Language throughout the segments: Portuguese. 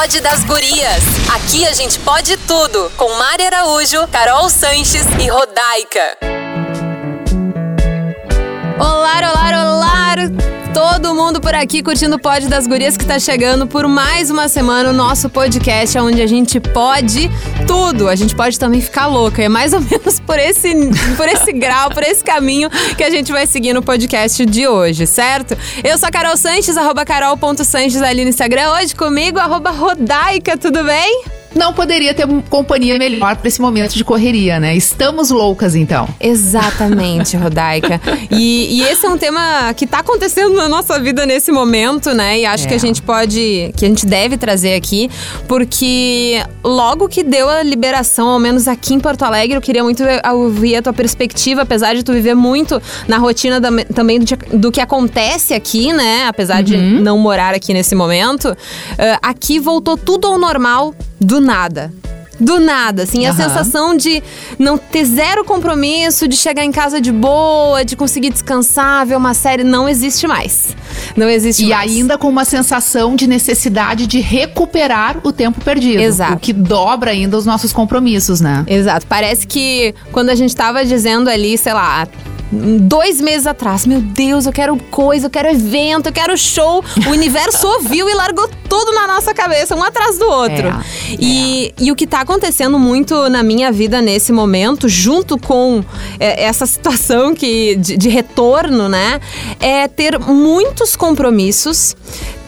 Pod das Gurias. Aqui a gente pode tudo. Com Mari Araújo, Carol Sanches e Rodaica. Olá, olá, olá! Todo mundo por aqui curtindo o Pod das Gurias que tá chegando por mais uma semana o nosso podcast onde a gente pode tudo. A gente pode também ficar louca. É mais ou menos por esse, por esse grau, por esse caminho que a gente vai seguir no podcast de hoje, certo? Eu sou a Carol Sanches, arroba carol.sanches ali no Instagram. Hoje comigo, arroba Rodaica, tudo bem? Não poderia ter companhia melhor para esse momento de correria, né? Estamos loucas, então. Exatamente, Rodaica. E, e, esse é um tema que está acontecendo na nossa vida nesse momento, né? E acho é. que a gente pode, que a gente deve trazer aqui, porque logo que deu a liberação, ao menos aqui em Porto Alegre, eu queria muito ouvir a tua perspectiva, apesar de tu viver muito na rotina da, também do, do, que acontece aqui, né? Apesar uhum. de não morar aqui nesse momento, uh, aqui voltou tudo ao normal do nada. Do nada, assim, uhum. a sensação de não ter zero compromisso, de chegar em casa de boa, de conseguir descansar, ver uma série, não existe mais. Não existe e mais. E ainda com uma sensação de necessidade de recuperar o tempo perdido. Exato. O que dobra ainda os nossos compromissos, né? Exato. Parece que quando a gente tava dizendo ali, sei lá, dois meses atrás. Meu Deus, eu quero coisa, eu quero evento, eu quero show. O universo ouviu e largou tudo na nossa cabeça, um atrás do outro. É, e, é. e o que tá acontecendo muito na minha vida nesse momento, junto com é, essa situação que, de, de retorno, né? É ter muitos compromissos,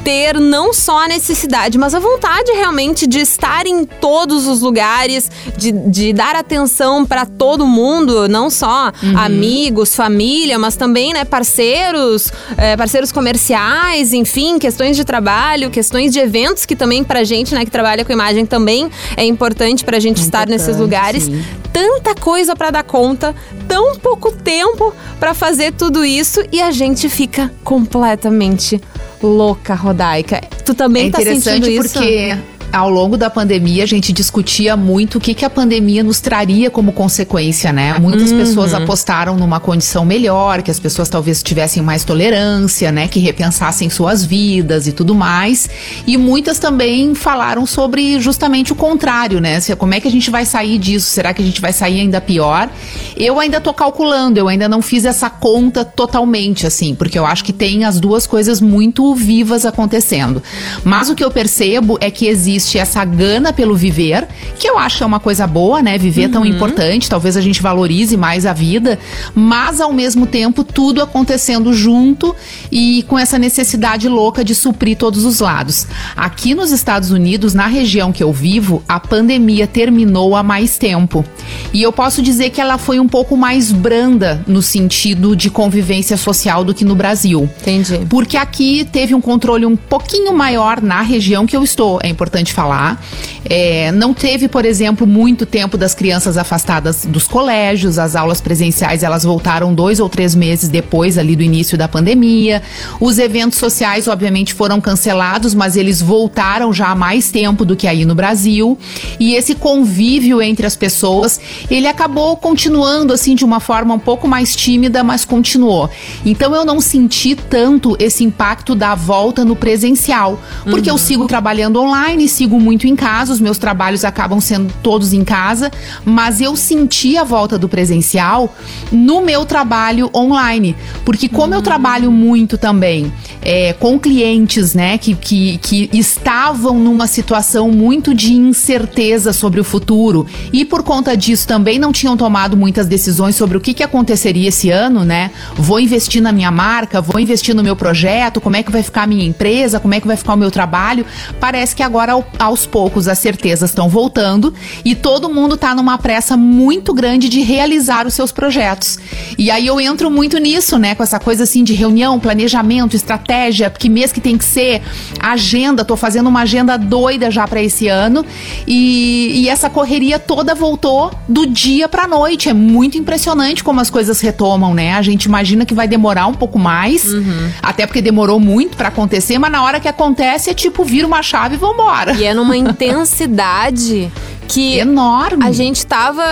ter não só a necessidade, mas a vontade realmente de estar em todos os lugares, de, de dar atenção para todo mundo, não só uhum. amigos, família, mas também né, parceiros, é, parceiros comerciais, enfim, questões de trabalho, questões de eventos que também pra gente, né, que trabalha com imagem também é importante pra gente é estar nesses lugares. Sim. Tanta coisa para dar conta, tão pouco tempo para fazer tudo isso e a gente fica completamente louca, Rodaica. Tu também é tá sentindo isso? porque ao longo da pandemia, a gente discutia muito o que, que a pandemia nos traria como consequência, né? Muitas uhum. pessoas apostaram numa condição melhor, que as pessoas talvez tivessem mais tolerância, né? Que repensassem suas vidas e tudo mais. E muitas também falaram sobre justamente o contrário, né? Como é que a gente vai sair disso? Será que a gente vai sair ainda pior? Eu ainda tô calculando, eu ainda não fiz essa conta totalmente, assim, porque eu acho que tem as duas coisas muito vivas acontecendo. Mas o que eu percebo é que existe existe essa gana pelo viver, que eu acho que é uma coisa boa, né? Viver uhum. tão importante, talvez a gente valorize mais a vida, mas ao mesmo tempo tudo acontecendo junto e com essa necessidade louca de suprir todos os lados. Aqui nos Estados Unidos, na região que eu vivo, a pandemia terminou há mais tempo. E eu posso dizer que ela foi um pouco mais branda no sentido de convivência social do que no Brasil. Entendi. Porque aqui teve um controle um pouquinho maior na região que eu estou. É importante falar. É, não teve, por exemplo, muito tempo das crianças afastadas dos colégios, as aulas presenciais elas voltaram dois ou três meses depois ali do início da pandemia. Os eventos sociais, obviamente, foram cancelados, mas eles voltaram já há mais tempo do que aí no Brasil. E esse convívio entre as pessoas, ele acabou continuando assim de uma forma um pouco mais tímida, mas continuou. Então eu não senti tanto esse impacto da volta no presencial, porque uhum. eu sigo trabalhando online, sigo muito em casa, os meus trabalhos acabam sendo todos em casa, mas eu senti a volta do presencial no meu trabalho online. Porque como eu hum. trabalho muito também é, com clientes, né, que, que, que estavam numa situação muito de incerteza sobre o futuro e por conta disso também não tinham tomado muitas decisões sobre o que, que aconteceria esse ano, né? Vou investir na minha marca, vou investir no meu projeto, como é que vai ficar a minha empresa, como é que vai ficar o meu trabalho. Parece que agora aos poucos as certezas estão voltando e todo mundo está numa pressa muito grande de realizar os seus projetos. E aí eu entro muito nisso, né, com essa coisa assim de reunião, planejamento, estratégia, que mês que tem que ser, agenda, tô fazendo uma agenda doida já para esse ano e, e essa correria toda voltou do dia para noite. É muito impressionante como as coisas retomam, né? A gente imagina que vai demorar um pouco mais, uhum. até porque demorou muito para acontecer, mas na hora que acontece é tipo vira uma chave e vambora. E é numa intensidade que Enorme. a gente tava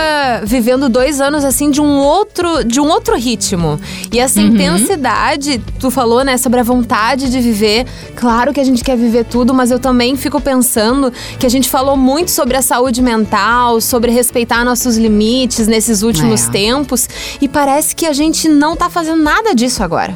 vivendo dois anos assim de um outro de um outro ritmo. E essa Uhum. intensidade, tu falou, né, sobre a vontade de viver. Claro que a gente quer viver tudo, mas eu também fico pensando que a gente falou muito sobre a saúde mental, sobre respeitar nossos limites nesses últimos É. tempos, e parece que a gente não tá fazendo nada disso agora.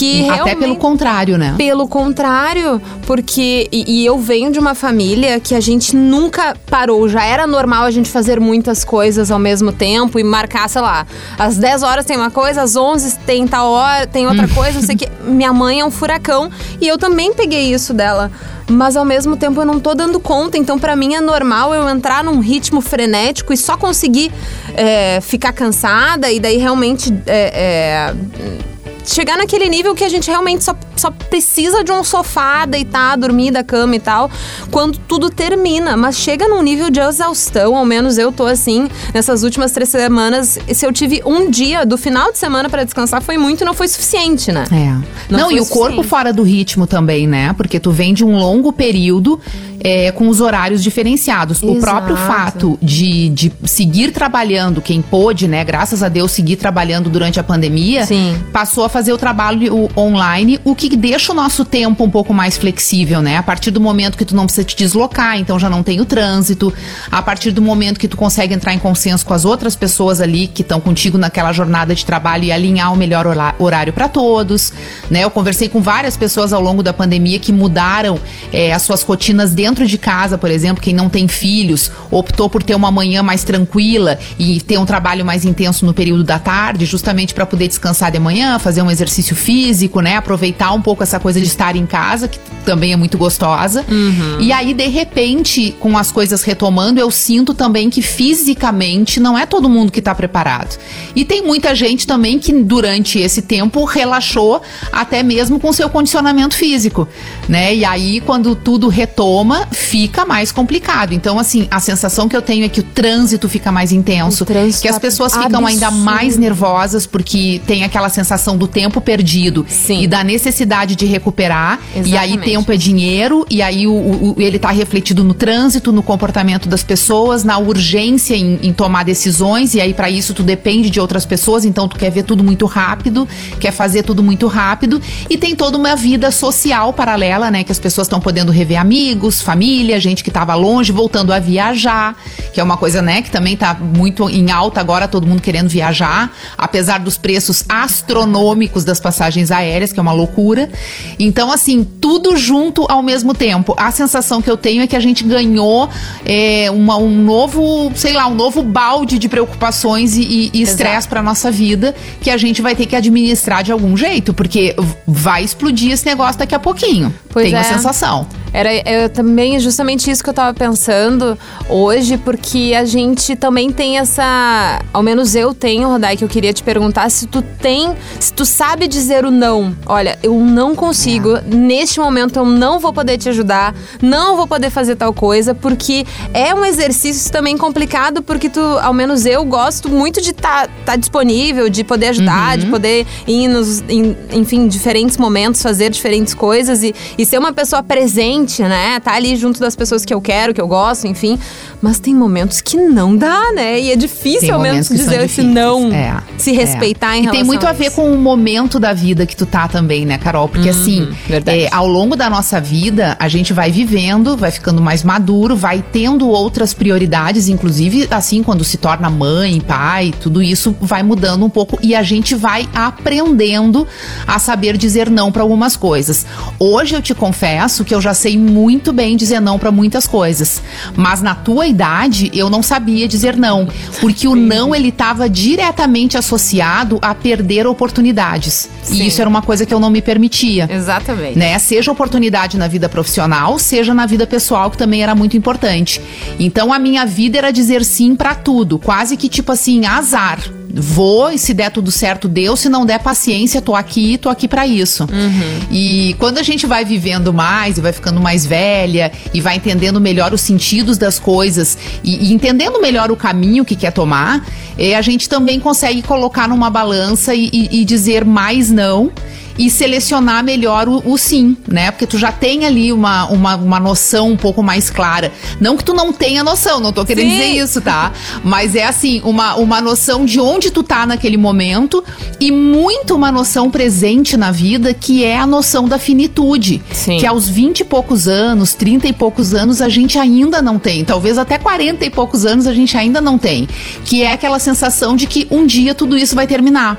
Que Até pelo contrário, né? Pelo contrário, porque. E, e eu venho de uma família que a gente nunca parou. Já era normal a gente fazer muitas coisas ao mesmo tempo e marcar, sei lá, às 10 horas tem uma coisa, às 11 tem tal hora, tem outra coisa, não sei o que. Minha mãe é um furacão e eu também peguei isso dela. Mas ao mesmo tempo eu não tô dando conta, então pra mim é normal eu entrar num ritmo frenético e só conseguir é, ficar cansada e daí realmente é, é, chegar naquele nível que a gente realmente só, só precisa de um sofá, deitar, dormir da cama e tal, quando tudo termina. Mas chega num nível de exaustão, ao menos eu tô assim, nessas últimas três semanas. Se eu tive um dia do final de semana pra descansar, foi muito e não foi suficiente, né? É. Não Não, e o corpo fora do ritmo também, né? Porque tu vem de um longo período é, com os horários diferenciados. O Exato. próprio fato de, de seguir trabalhando, quem pôde, né? Graças a Deus, seguir trabalhando durante a pandemia, Sim. passou a fazer o trabalho online, o que deixa o nosso tempo um pouco mais flexível, né? A partir do momento que tu não precisa te deslocar, então já não tem o trânsito. A partir do momento que tu consegue entrar em consenso com as outras pessoas ali que estão contigo naquela jornada de trabalho e alinhar o melhor horário para todos, né? Eu conversei com várias pessoas ao longo da pandemia que mudaram eh, as suas rotinas dentro de casa, por exemplo, quem não tem filhos, optou por ter uma manhã mais tranquila e ter um trabalho mais intenso no período da tarde, justamente para poder descansar de manhã, fazer um exercício físico, né? Aproveitar um pouco essa coisa de estar em casa, que também é muito gostosa. E aí, de repente, com as coisas retomando, eu sinto também que fisicamente não é todo mundo que tá preparado. E tem muita gente também que durante esse tempo relaxou até mesmo com seu condicionamento físico, né? E aí quando tudo retoma, fica mais complicado. Então assim, a sensação que eu tenho é que o trânsito fica mais intenso, que as tá pessoas ficam ainda mais nervosas porque tem aquela sensação do tempo perdido Sim. e da necessidade de recuperar. E aí Exatamente. tempo é dinheiro e aí o, o- ele tá refletido no trânsito, no comportamento das pessoas, na urgência em, em tomar decisões e aí para isso tu depende de outras pessoas, então tu quer ver tudo muito rápido, quer fazer tudo muito rápido e tem toda uma vida social paralela, né, que as pessoas estão podendo rever amigos, família, gente que tava longe, voltando a viajar, que é uma coisa, né, que também tá muito em alta agora, todo mundo querendo viajar, apesar dos preços astronômicos das passagens aéreas, que é uma loucura. Então, assim, tudo junto ao mesmo tempo. A sensação que eu tenho é que a gente ganhou é, uma- um novo, sei lá, um novo balde de preocupações e- estresse pra nossa vida que a gente vai ter que administrar de algum jeito, porque vai explodir esse negócio daqui a pouquinho. Pois Tenho a é. sensação. Era eu também justamente isso que eu tava pensando hoje, porque a gente também tem essa, ao menos eu tenho, Rodai, que eu queria te perguntar se tu tem, se tu sabe dizer o não. Olha, eu não consigo, neste momento eu não vou poder te ajudar, não vou poder fazer tal coisa, porque é um exercício também complicado, porque tu, ao menos eu gosto muito de estar disponível, de poder ajudar, de poder ir nos, em, enfim, diferentes momentos, fazer diferentes coisas e, e ser uma pessoa presente, né? Tá ali junto das pessoas que eu quero, que eu gosto, enfim. Mas tem momentos que não dá, né? E é difícil Tem ao menos dizer esse difíceis. não, É, se respeitar em E relação tem muito a ver isso. com o momento da vida que tu tá também, né, Carol? Porque assim, verdade. é, ao longo da nossa vida, a gente vai vivendo, vai ficando mais maduro, vai tendo outras prioridades, inclusive assim, quando se torna mãe, pai, tudo isso vai mudando um pouco e a gente vai aprendendo a saber dizer não para algumas coisas. Hoje eu te confesso que eu já sei muito bem dizer não para muitas coisas, mas na tua idade eu não sabia dizer não, porque o não ele estava diretamente associado a perder oportunidades. Sim. E isso era uma coisa que eu não me permitia. Exatamente. Né? Seja oportunidade na vida profissional, seja na vida pessoal, que também era muito importante. Então a minha vida era dizer sim pra tudo, quase que tipo assim, azar. Vou e se der tudo certo, deu. Se não der paciência, tô aqui, tô aqui pra isso. E quando a gente vai vivendo mais e vai ficando mais velha e vai entendendo melhor os sentidos das coisas e, e entendendo melhor o caminho que quer tomar, eh, a gente também consegue colocar numa balança e, e- e dizer mais não. E selecionar melhor o, o, sim, né? Porque tu já tem ali uma, uma, uma noção um pouco mais clara. Não que tu não tenha noção, não tô querendo sim. dizer isso, tá? Mas é assim, uma, uma noção de onde tu tá naquele momento e muito uma noção presente na vida, que é a noção da finitude. Sim. Que aos 20 e poucos anos, 30 e poucos anos, a gente ainda não tem. Talvez até 40 e poucos anos a gente ainda não tem. Que é aquela sensação de que um dia tudo isso vai terminar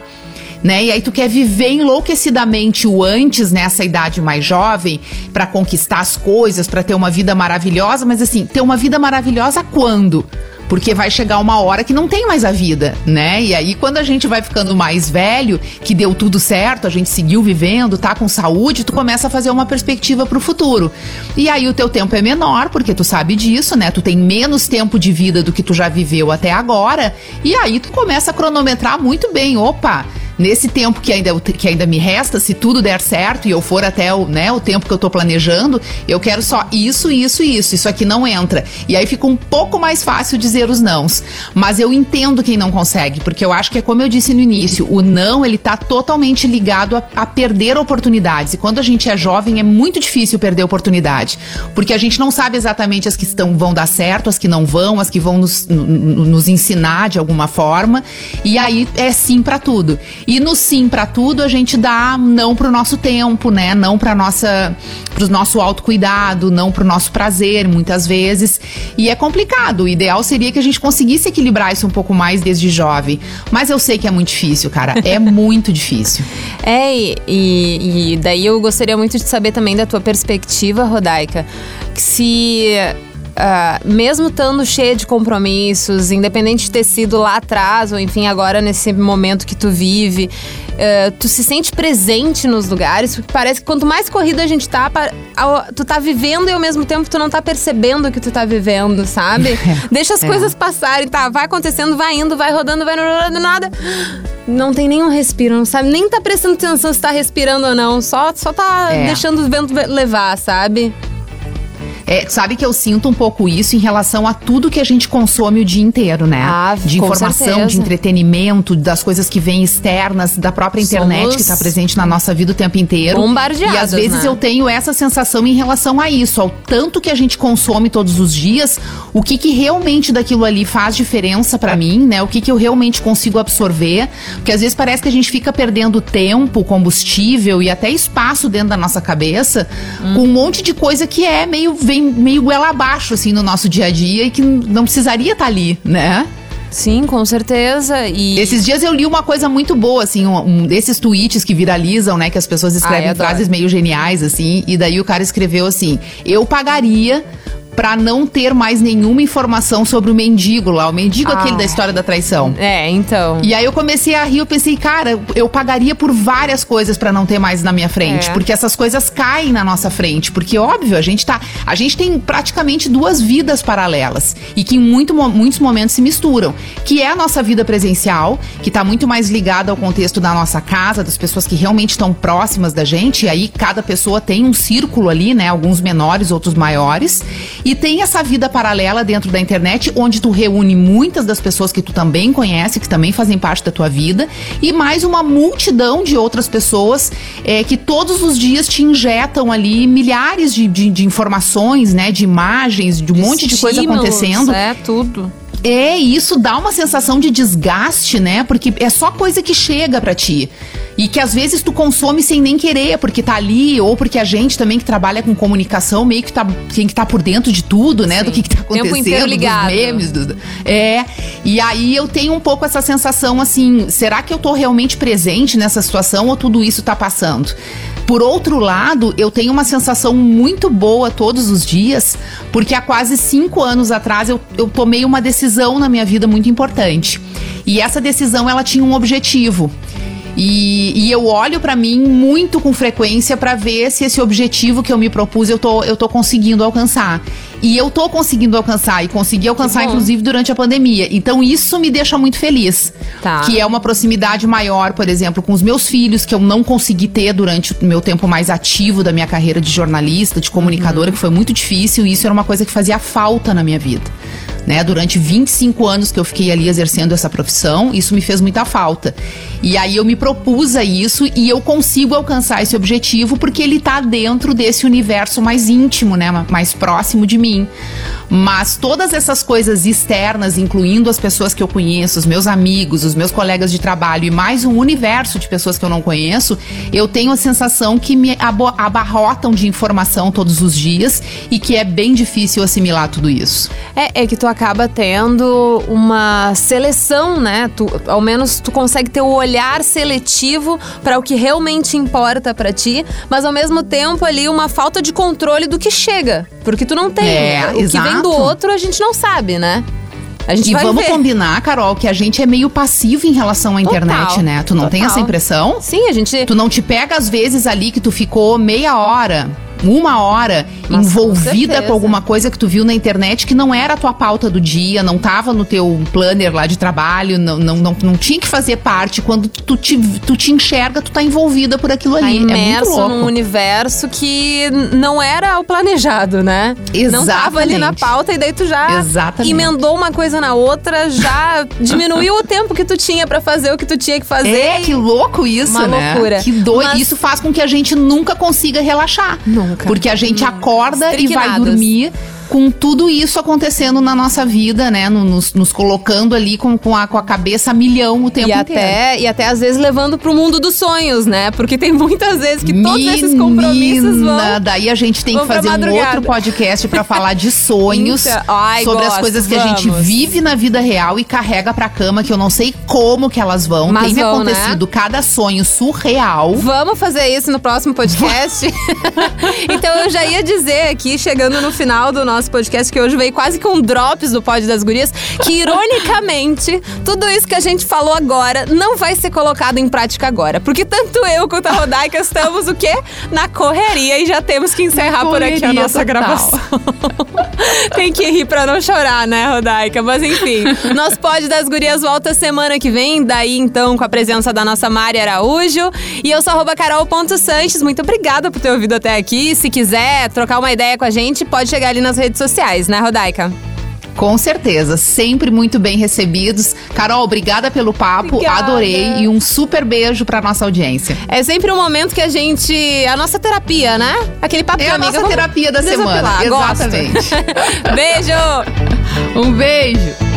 né? E aí tu quer viver enlouquecidamente o antes nessa idade mais jovem para conquistar as coisas, para ter uma vida maravilhosa, mas assim, ter uma vida maravilhosa quando? Porque vai chegar uma hora que não tem mais a vida, né? E aí, quando a gente vai ficando mais velho, que deu tudo certo, a gente seguiu vivendo, tá com saúde, tu começa a fazer uma perspectiva pro futuro. E aí o teu tempo é menor, porque tu sabe disso, né? Tu tem menos tempo de vida do que tu já viveu até agora. E aí tu começa a cronometrar muito bem. Opa! Nesse tempo que ainda, que ainda me resta, se tudo der certo e eu for até o, né, o tempo que eu tô planejando, eu quero só isso, isso e isso. Isso aqui não entra. E aí fica um pouco mais fácil dizer os nãos. Mas eu entendo quem não consegue, porque eu acho que é como eu disse no início, o não, ele tá totalmente ligado a, a perder oportunidades. E quando a gente é jovem, é muito difícil perder oportunidade. Porque a gente não sabe exatamente as que estão, vão dar certo, as que não vão, as que vão nos, nos ensinar de alguma forma. E aí é sim para tudo. E no sim para tudo, a gente dá não pro nosso tempo, né? Não para nossa pro nosso autocuidado, não pro nosso prazer, muitas vezes. E é complicado. O ideal seria que a gente conseguisse equilibrar isso um pouco mais desde jovem. Mas eu sei que é muito difícil, cara. É muito difícil. É, e, e daí eu gostaria muito de saber também da tua perspectiva, Rodaica, se Uh, mesmo estando cheia de compromissos, independente de ter sido lá atrás ou enfim agora nesse momento que tu vive, uh, tu se sente presente nos lugares, porque parece que quanto mais corrida a gente tá, tu tá vivendo e ao mesmo tempo tu não tá percebendo o que tu tá vivendo, sabe? Deixa as é. coisas passarem, tá? Vai acontecendo, vai indo, vai rodando, vai rodando, nada. Não tem nenhum respiro, não sabe? Nem tá prestando atenção se tá respirando ou não, só, só tá é. deixando o vento levar, sabe? É, sabe que eu sinto um pouco isso em relação a tudo que a gente consome o dia inteiro, né? Ah, de informação, certeza. de entretenimento, das coisas que vêm externas, da própria internet Somos que está presente na nossa vida o tempo inteiro. Bombardeados, e às vezes né? eu tenho essa sensação em relação a isso, ao tanto que a gente consome todos os dias, o que que realmente daquilo ali faz diferença para mim, né? O que que eu realmente consigo absorver, porque às vezes parece que a gente fica perdendo tempo, combustível e até espaço dentro da nossa cabeça hum. com um monte de coisa que é meio vem meio goela abaixo, assim, no nosso dia a dia e que não precisaria estar tá ali, né? Sim, com certeza. E esses dias eu li uma coisa muito boa, assim, um, um desses tweets que viralizam, né? Que as pessoas escrevem Ai, frases meio geniais, assim. E daí o cara escreveu assim: Eu pagaria para não ter mais nenhuma informação sobre o mendigo lá, o mendigo ah. aquele da história da traição. É, então. E aí eu comecei a rir, eu pensei, cara, eu pagaria por várias coisas para não ter mais na minha frente, é. porque essas coisas caem na nossa frente, porque óbvio, a gente tá, a gente tem praticamente duas vidas paralelas e que em muito, muitos momentos se misturam, que é a nossa vida presencial, que tá muito mais ligada ao contexto da nossa casa, das pessoas que realmente estão próximas da gente, e aí cada pessoa tem um círculo ali, né, alguns menores, outros maiores. E tem essa vida paralela dentro da internet, onde tu reúne muitas das pessoas que tu também conhece, que também fazem parte da tua vida, e mais uma multidão de outras pessoas é, que todos os dias te injetam ali milhares de, de, de informações, né? De imagens, de um de monte de coisa acontecendo. É, tudo. É, e isso dá uma sensação de desgaste, né? Porque é só coisa que chega para ti. E que às vezes tu consome sem nem querer, porque tá ali, ou porque a gente também que trabalha com comunicação meio que tá, tem que tá por dentro de tudo, né? Sim. Do que, que tá acontecendo, Tempo inteiro ligado. dos memes. Do, é. E aí eu tenho um pouco essa sensação assim: será que eu tô realmente presente nessa situação ou tudo isso tá passando? Por outro lado, eu tenho uma sensação muito boa todos os dias, porque há quase cinco anos atrás eu, eu tomei uma decisão na minha vida muito importante. E essa decisão ela tinha um objetivo. E, e eu olho para mim muito com frequência para ver se esse objetivo que eu me propus eu tô, eu tô conseguindo alcançar. E eu tô conseguindo alcançar e consegui alcançar inclusive durante a pandemia. Então isso me deixa muito feliz. Tá. Que é uma proximidade maior, por exemplo, com os meus filhos que eu não consegui ter durante o meu tempo mais ativo da minha carreira de jornalista, de comunicadora, uhum. que foi muito difícil e isso era uma coisa que fazia falta na minha vida né? Durante 25 anos que eu fiquei ali exercendo essa profissão, isso me fez muita falta. E aí eu me propus a isso e eu consigo alcançar esse objetivo porque ele tá dentro desse universo mais íntimo, né? Mais próximo de mim. Mas todas essas coisas externas, incluindo as pessoas que eu conheço, os meus amigos, os meus colegas de trabalho e mais um universo de pessoas que eu não conheço, eu tenho a sensação que me abarrotam de informação todos os dias e que é bem difícil assimilar tudo isso. É, é que tu acaba tendo uma seleção, né? Tu, ao menos tu consegue ter o olhar seletivo para o que realmente importa para ti, mas ao mesmo tempo ali uma falta de controle do que chega, porque tu não tem. É, o exato. que vem do outro a gente não sabe, né? A gente e vamos ver. combinar, Carol, que a gente é meio passivo em relação à Total. internet, né? Tu não Total. tem essa impressão? Sim, a gente. Tu não te pega às vezes ali que tu ficou meia hora uma hora Nossa, envolvida com, com, alguma coisa que tu viu na internet que não era a tua pauta do dia, não tava no teu planner lá de trabalho, não, não, não, não tinha que fazer parte. Quando tu te, tu te enxerga, tu tá envolvida por aquilo tá ali. Tá imerso é num universo que não era o planejado, né? Exatamente. Não tava ali na pauta e daí tu já Exatamente. emendou uma coisa na outra, já diminuiu o tempo que tu tinha para fazer o que tu tinha que fazer. É, que louco isso, uma né? loucura. Que doido. Mas... Isso faz com que a gente nunca consiga relaxar. Nunca. Porque a gente Nunca. acorda e vai dormir com tudo isso acontecendo na nossa vida, né? Nos, nos colocando ali com, com, a, com a cabeça a milhão o tempo e inteiro. Até, e até às vezes levando pro mundo dos sonhos, né? Porque tem muitas vezes que todos Menina, esses compromissos vão. Daí a gente tem que fazer um outro podcast para falar de sonhos. Então, ai, sobre gosto, as coisas que vamos. a gente vive na vida real e carrega pra cama, que eu não sei como que elas vão. Mas tem vão, né? acontecido né? cada sonho surreal. Vamos fazer isso no próximo podcast? então eu já ia dizer aqui, chegando no final do nosso nosso podcast, que hoje veio quase com drops do Pod das Gurias, que ironicamente, tudo isso que a gente falou agora não vai ser colocado em prática agora. Porque tanto eu quanto a Rodaica estamos o quê? Na correria e já temos que encerrar por aqui a nossa total. gravação. Tem que rir pra não chorar, né, Rodaica? Mas enfim, nosso Pod das Gurias volta semana que vem, daí então com a presença da nossa Mari Araújo. E eu sou arroba carol.sanches. Muito obrigada por ter ouvido até aqui. Se quiser trocar uma ideia com a gente, pode chegar ali nas redes sociais, né, Rodaica? Com certeza, sempre muito bem recebidos. Carol, obrigada pelo papo, obrigada. adorei e um super beijo pra nossa audiência. É sempre um momento que a gente. A nossa terapia, né? Aquele papo É a amiga, nossa terapia da semana. Exatamente. beijo! Um beijo!